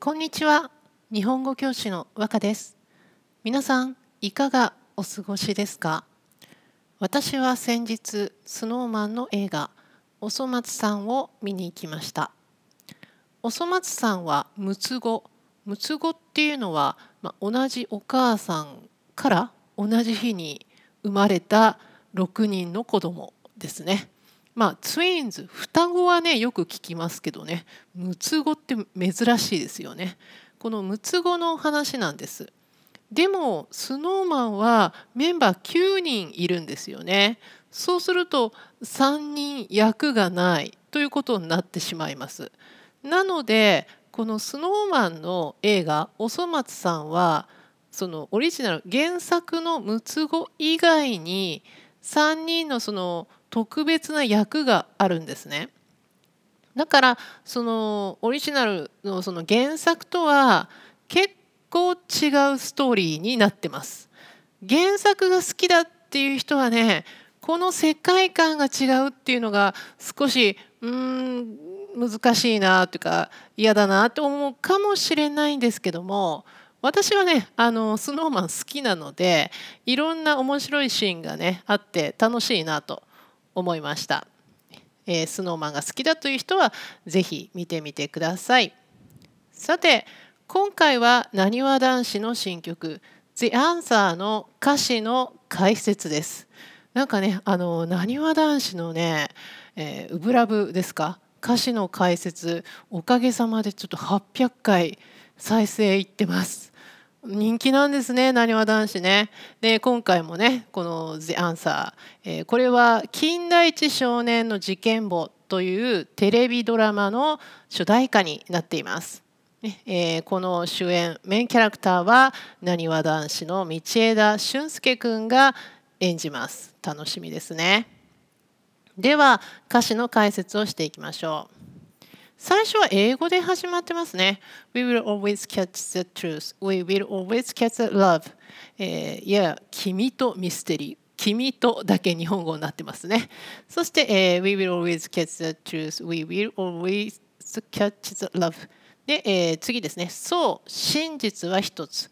こんにちは。日本語教師の和歌です。皆さんいかがお過ごしですか？私は先日スノーマンの映画おそ松さんを見に行きました。おそ松さんは六つ子六つ子っていうのは、まあ、同じお母さんから同じ日に生まれた6人の子供ですね。まあツインズ双子はねよく聞きますけどね六つ子って珍しいですよね。この六つ子の話なんです。でもスノーマンはメンバー9人いるんですよね。そうすると3人役がないということになってしまいます。なのでこのスノーマンの映画「おそ松さん」はそのオリジナル原作の六つ子以外に3人のその特別な役があるんですね。だからそのオリジナルのその原作とは結構違うストーリーになってます。原作が好きだっていう人はねこの世界観が違うっていうのが少しうん難しいなというか嫌だなと思うかもしれないんですけども私はねあのスノーマン好きなのでいろんな面白いシーンがねあって楽しいなと思いました、えー、スノーマンが好きだという人は是非見てみてください。さて今回はなにわ男子の新曲「The Answer」の歌詞の解説です。なんかねあのなにわ男子のね、えー、ウブラブですか？歌詞の解説おかげさまでちょっと800回再生いってます。人気なんですねなにわ男子ね。で今回もねこの「The Answer、えー」これは「金田一少年の事件簿」というテレビドラマの主題歌になっています。えー、この主演メインキャラクターはなにわ男子の道枝俊介くんが演じます。楽しみですね。では歌詞の解説をしていきましょう。最初は英語で始まってますね。We will always catch the truth. We will always catch the love. えー、いや、君とミステリー。君とだけ日本語になってますね。そして、えー、We will always catch the truth. We will always catch the love. で、えー、次ですね。そう、真実は一つ。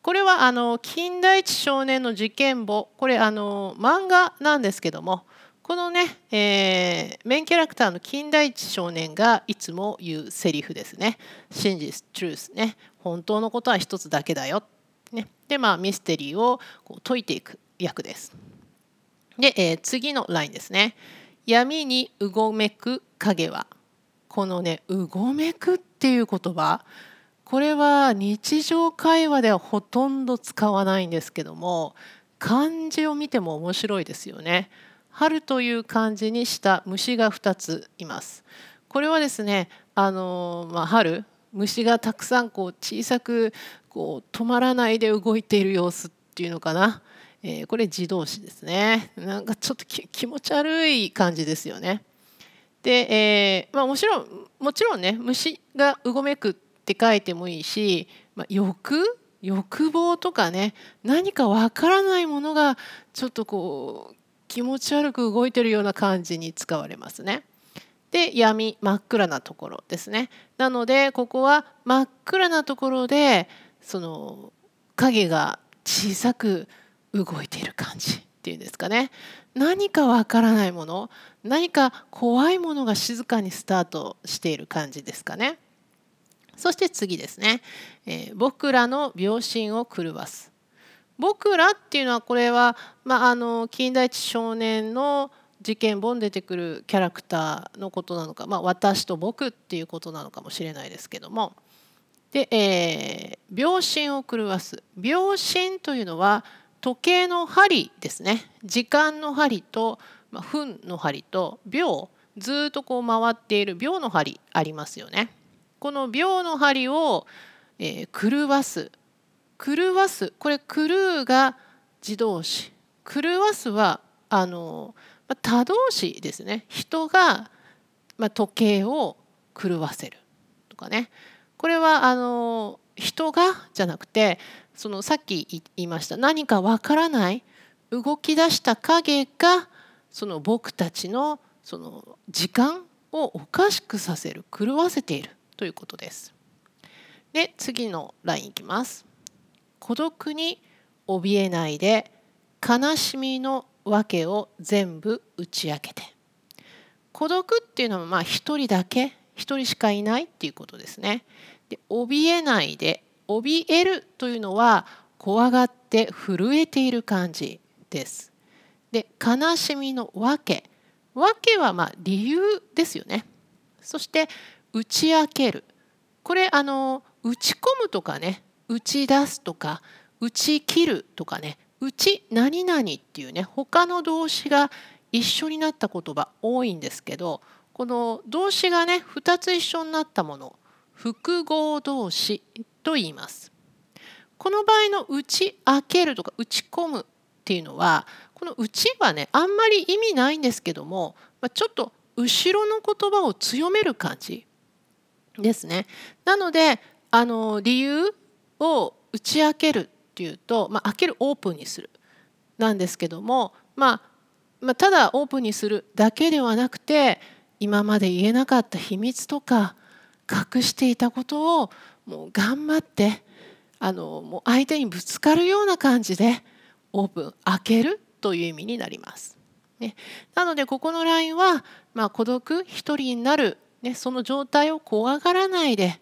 これはあの金田一少年の事件簿。これあの漫画なんですけども。このね、えー、メインキャラクターの金田一少年がいつも言うセリフですね。真実、truth ね。本当のことは一つだけだよ。ね、で、まあ、ミステリーをこう解いていく役です。で、えー、次のラインですね。闇にうごめく影は。このね、うごめくっていう言葉、これは日常会話ではほとんど使わないんですけども、漢字を見ても面白いですよね。春という漢字にした虫が2ついます。これはですねあの、まあ、春虫がたくさんこう小さくこう止まらないで動いている様子っていうのかな、えー、これ自動詞ですねなんかちょっと気持ち悪い感じですよね。で、えー、まあ、もちろんもちろんね虫がうごめくって書いてもいいし、まあ、欲欲望とかね何かわからないものがちょっとこう気持ち悪く動いてるような感じに使われますね。で闇真っ暗なところですね。なのでここは真っ暗なところでその影が小さく動いている感じっていうんですかね。何かわからないもの何か怖いものが静かにスタートしている感じですかね。そして次ですね、えー、僕らの秒針を狂わす僕らっていうのはこれは、まあ、あの金田一少年の事件本出てくるキャラクターのことなのか、まあ、私と僕っていうことなのかもしれないですけども。で、えー、秒針を狂わす。秒針というのは時計の針ですね。時間の針と、まあ、分の針と秒ずっとこう回っている秒の針ありますよね。この秒の針を、えー、狂わす。狂わす。これ狂うが自動詞。狂わすはあの他動詞ですね。人が、まあ、時計を狂わせる。とかね。これはあの人がじゃなくてそのさっき言いました何かわからない動き出した影がその僕たちのその時間をおかしくさせる。狂わせている。ということです。で次のラインいきます。孤独に怯えないで悲しみの訳を全部打ち明けて孤独っていうのはまあ一人だけ一人しかいないっていうことですね。で怯えないで怯えるというのは怖がって震えている感じです。で悲しみの訳訳はまあ理由ですよね。そして打ち明けるこれあの打ち込むとかね打ち出すとか打ち切るとかねうち何々っていうね他の動詞が一緒になった言葉多いんですけどこの動詞がね2つ一緒になったもの複合動詞と言います。この場合の打ち明けるとか打ち込むっていうのはこの打ちはねあんまり意味ないんですけどもちょっと後ろの言葉を強める感じですね。なのであの理由を打ち明けるっていうと、まあ、開けるオープンにするなんですけども、まあ、まあ、ただオープンにするだけではなくて今まで言えなかった秘密とか隠していたことをもう頑張ってあのもう相手にぶつかるような感じでオープン開けるという意味になります。ね、なのでここのラインは、まあ、孤独一人になる、ね、その状態を怖がらないで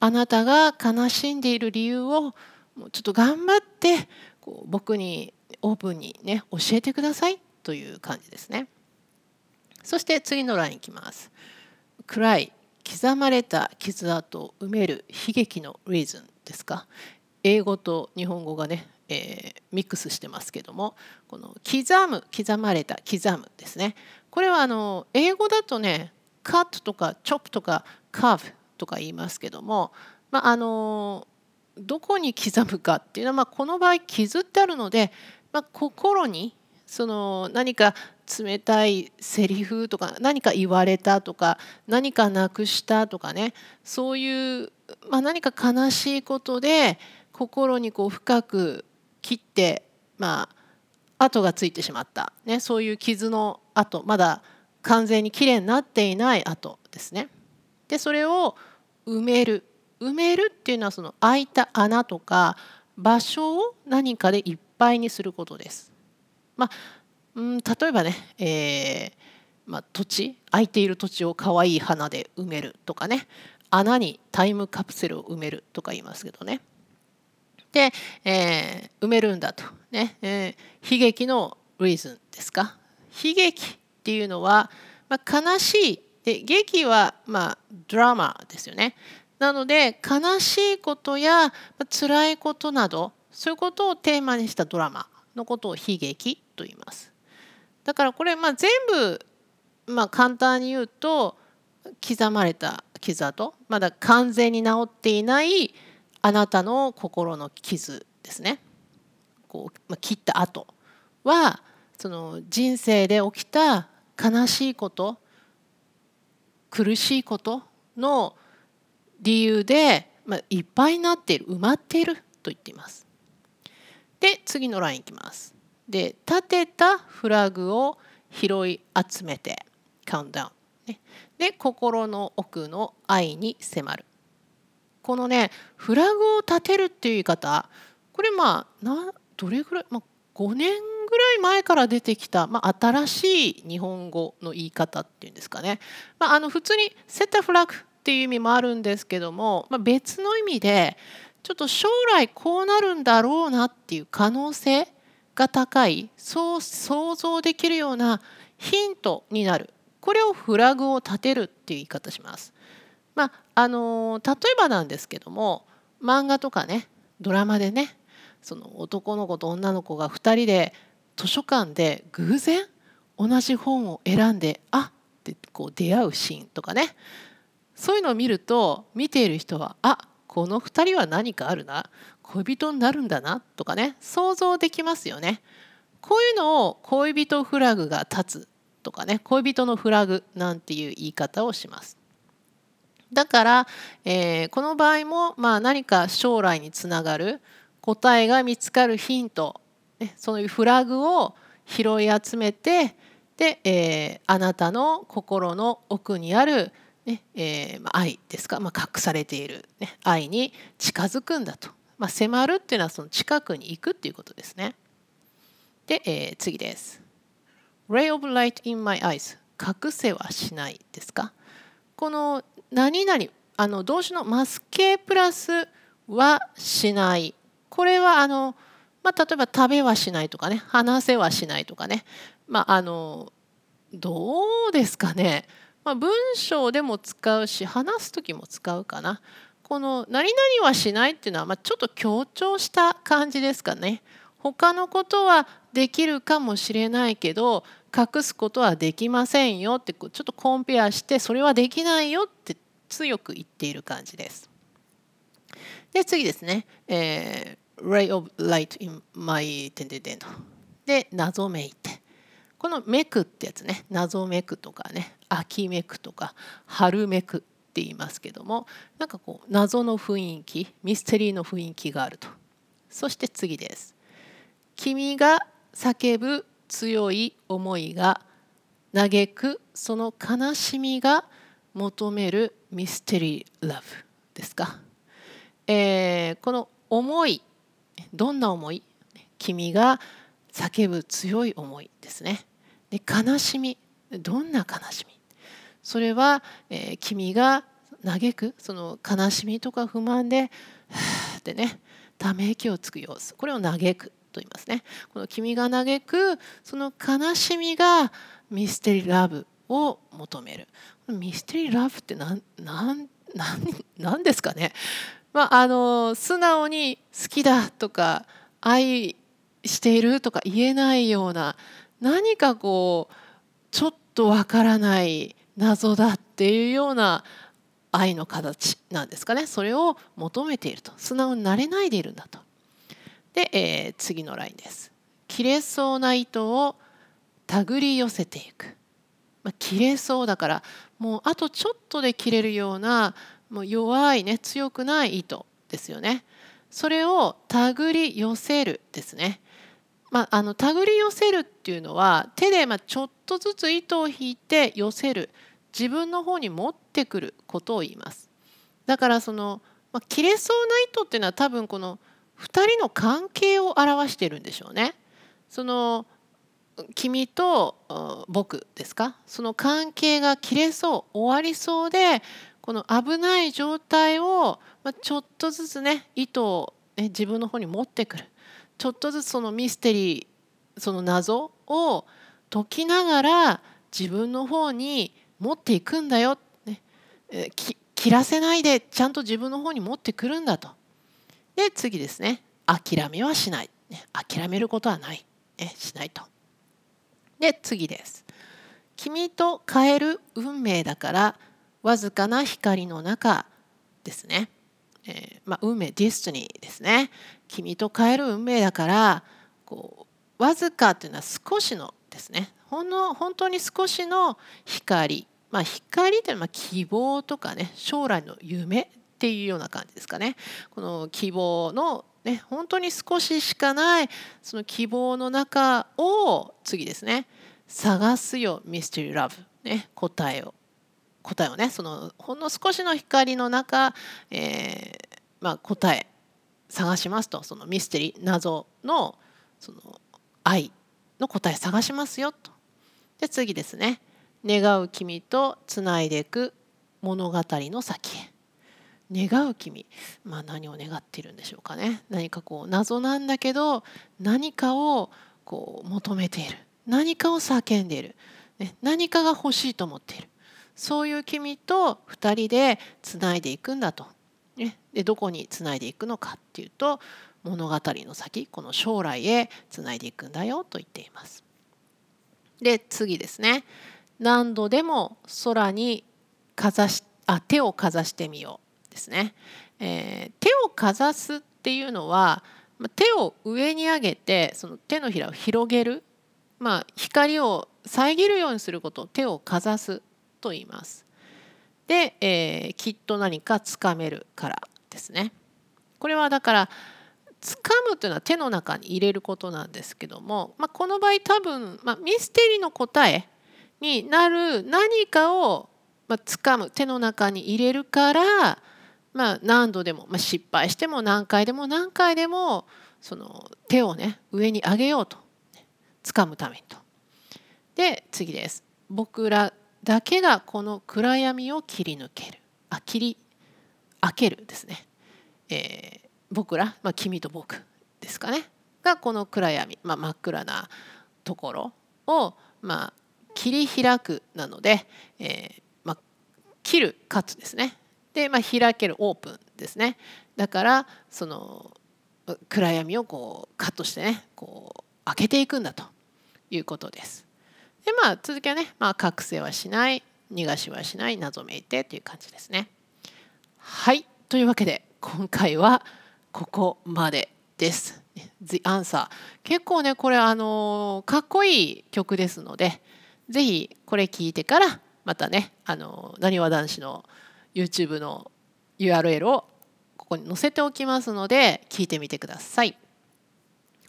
あなたが悲しんでいる理由をもうちょっと頑張ってこう僕にオープンにね教えてくださいという感じですね。そして次のラインいきます。暗い刻まれた傷跡を埋める悲劇のリーズンですか？英語と日本語がね、えー、ミックスしてますけどもこの刻む刻まれた刻むですねこれはあの英語だとねカットとかチョップとかカーブとか言いますけども、まあ、あのどこに刻むかっていうのは、まあ、この場合傷ってあるので、まあ、心にその何か冷たいセリフとか何か言われたとか何かなくしたとかねそういう、まあ、何か悲しいことで心にこう深く切ってまあ跡がついてしまった、ね、そういう傷の跡まだ完全にきれいになっていない跡ですね。でそれを埋める埋めるっていうのはその空いた穴とか場所を何かでいっぱいにすることです。まあ、うん例えばね、えー、まあ、土地空いている土地をかわいい花で埋めるとかね穴にタイムカプセルを埋めるとか言いますけどね。で、えー、埋めるんだと、ねえー、悲劇のリーズンですか？悲劇っていうのは、まあ、悲しいで劇は、まあ、ドラマですよねなので悲しいことや辛いことなどそういうことをテーマにしたドラマのことを悲劇と言います。だからこれまあ全部まあ簡単に言うと刻まれた傷跡まだ完全に治っていないあなたの心の傷ですね。こう、まあ、切った後はその人生で起きた悲しいこと苦しいことの理由で、まあ、いっぱいになっている埋まっていると言っています。で次のラインいきます。で立てたフラグを拾い集めてカウントダウン。ね、で心の奥の愛に迫る。このねフラグを立てるっていう言い方これまあなどれぐらい、まあ、5年ぐらい前から出てきた、まあ、新しい日本語の言い方っていうんですかね、まあ、あの普通に「セッタフラグ」っていう意味もあるんですけども、まあ、別の意味でちょっと将来こうなるんだろうなっていう可能性が高いそう想像できるようなヒントになるこれをフラグを立てるっていう言い方します。まああの例えばなんですけども漫画とかねドラマでねその男の子と女の子が2人で図書館で偶然同じ本を選んであってこう出会うシーンとかねそういうのを見ると見ている人はあこの2人は何かあるな恋人になるんだなとかね想像できますよね。こういうのを恋人フラグが立つとかね恋人のフラグなんていう言い方をします。だから、えー、この場合も、まあ、何か将来につながる答えが見つかるヒント、そういうフラグを拾い集めてで、えー、あなたの心の奥にあるねえーまあ、愛ですか、まあ、隠されている、ね、愛に近づくんだと、まあ、迫るっていうのはその近くに行くっていうことですね。で、えー、次です。Ray of light in my eyes 隠せはしないですか？この何々あの動詞のマスケプラスはしない。これはあの、まあ、例えば食べはしないとかね話せはしないとかねまああのどうですかね、まあ、文章でも使うし話す時も使うかなこの「何々はしない」っていうのは、まあ、ちょっと強調した感じですかね。他のことはできるかもしれないけど隠すことはできませんよってちょっとコンペアしてそれはできないよって強く言っている感じです。で次ですね、え、Ray of Light in my 点々点とで謎めいて。このめくってやつね謎めくとかね秋めくとか春めくって言いますけどもなんかこう謎の雰囲気ミステリーの雰囲気があると。そして次です。君が叫ぶ強い思いが嘆くその悲しみが求めるミステリーラブですか、えー、この思いどんな思い？君が叫ぶ強い思いですね。で悲しみ。どんな悲しみ？それは、えー、君が嘆くその悲しみとか不満で「ってねため息をつく様子。これを嘆くと言いますね。この君が嘆くその悲しみがミステリーラブを求める。ミステリーラブって何何何何ですかね？まああの素直に好きだとか愛しているとか言えないような何かこうちょっとわからない謎だっていうような愛の形なんですかねそれを求めていると素直になれないでいるんだとで、えー、次のラインです。切れそうな糸を手繰り寄せていく。まあ、切れそうだからもうあとちょっとで切れるようなもう弱いね強くない糸ですよね。それを手繰り寄せるですね。まあ、あの手繰り寄せるっていうのは手でまちょっとずつ糸を引いて寄せる自分の方に持ってくることを言います。だからその、まあ、切れそうな糸っていうのは多分この2人の関係を表してるんでしょうね。その君と僕ですか？その関係が切れそう終わりそうでこの危ない状態を、まちょっとずつね糸を、ね、自分の方に持ってくる。ちょっとずつそのミステリーその謎を解きながら自分の方に持っていくんだよ、ね、切らせないでちゃんと自分の方に持ってくるんだと。で次ですね。諦めはしない、ね、諦めることはない、ね、しないと。で次です。君と変える運命だからわずかな光の中ですね、えー、まあ、運命ディストニーですね。君と変える運命だからこうわずかっていうのは少しのですね。ほんの本当に少しの光。まあ、光っていうのは希望とかね将来の夢っていうような感じですかね。この希望のね、本当に少ししかないその希望の中を次ですね探すよミステリーラブ、ね、答えを。答えをねそのほんの少しの光の中、えーまあ、答え探しますとそのミステリー謎のその愛の答え探しますよと。で次ですね。願う君とつないでいく物語の先へ。願う君、まあ、何を願っているんでしょうかね。何かこう謎なんだけど何かをこう求めている。何かを叫んでいる、ね、何かが欲しいと思っている。そういう君と2人でつないでいくんだと、ね、でどこにつないでいくのかっていうと物語の先この将来へつないでいくんだよと言っています。で次ですね。何度でも空にかざしあ手をかざしてみようですね。えー、手をかざすっていうのは手を上に上げてその手のひらを広げる、まあ、光を遮るようにすることを手をかざすと言います。で、えー、きっと何かつかめるからですね。これはだからつかむというのは手の中に入れることなんですけども、まあ、この場合多分、まあ、ミステリーの答えになる何かをまあ、掴む手の中に入れるから、まあ、何度でも、まあ、失敗しても何回でも何回でもその手をね上に上げようと掴むためにと。で次です。僕らだけがこの暗闇を切り抜けるあ切り開けるですね。えー、僕ら、まあ、君と僕ですかねがこの暗闇、まあ、真っ暗なところを、まあ、切り開くなので、えーまあ、切るかつですねで、まあ、開けるオープンですねだからその暗闇をこうカットしてねこう開けていくんだということです。でまあ続きはね、まあ、覚醒はしない逃がしはしない謎めいてという感じですね。はいというわけで今回はここまでです。The Answer 結構ねこれあのかっこいい曲ですので是非これ聞いてからまたねあのなにわ男子の YouTube の URL をここに載せておきますので聞いてみてください。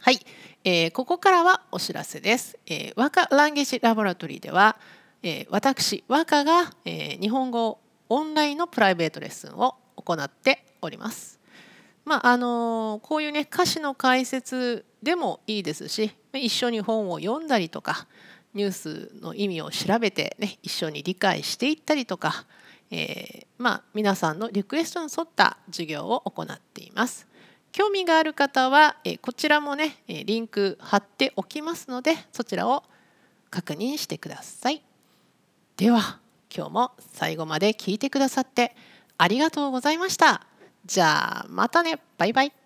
はい、えー、ここからはお知らせです。えー、和歌ランゲージラボラトリーでは、えー、私和歌が、えー、日本語オンラインのプライベートレッスンを行っております。まああのこういうね歌詞の解説でもいいですし一緒に本を読んだりとかニュースの意味を調べて、ね、一緒に理解していったりとか、えー、まあ、皆さんのリクエストに沿った授業を行っています。興味がある方は、えこちらもねリンク貼っておきますのでそちらを確認してください。では今日も最後まで聞いてくださってありがとうございました。じゃあまたねバイバイ。